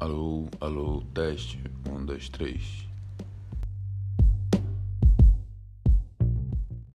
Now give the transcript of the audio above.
Alô, alô, teste. Um, dois, três.